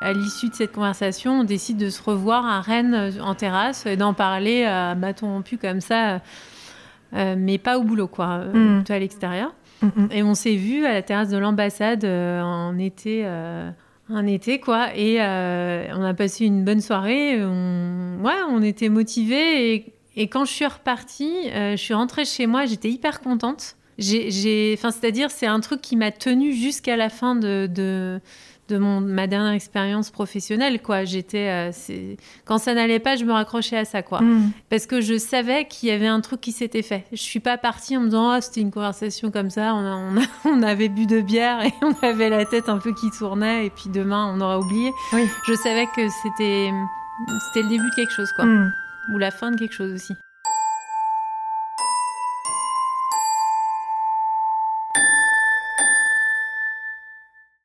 à l'issue de cette conversation, on décide de se revoir à Rennes en terrasse et d'en parler à bâton rompu comme ça, mais pas au boulot, quoi, Mm. plutôt à l'extérieur. Mm, mm. Et on s'est vu à la terrasse de l'ambassade euh, en été, euh, un été quoi. Et euh, on a passé une bonne soirée. On, ouais, on était motivés. Et, et quand je suis repartie, euh, je suis rentrée chez moi. J'étais hyper contente. J'ai, j'ai, enfin, c'est-à-dire, c'est un truc qui m'a tenue jusqu'à la fin de, de, de mon, ma dernière expérience professionnelle, quoi. J'étais, euh, quand ça n'allait pas, je me raccrochais à ça, quoi Mm. parce que je savais qu'il y avait un truc qui s'était fait. Je suis pas partie en me disant ah c'était une conversation comme ça, on, a- on, a- on avait bu de bière et on avait la tête un peu qui tournait et puis demain on aura oublié. Oui. Je savais que c'était c'était le début de quelque chose quoi, Mm. ou la fin de quelque chose aussi.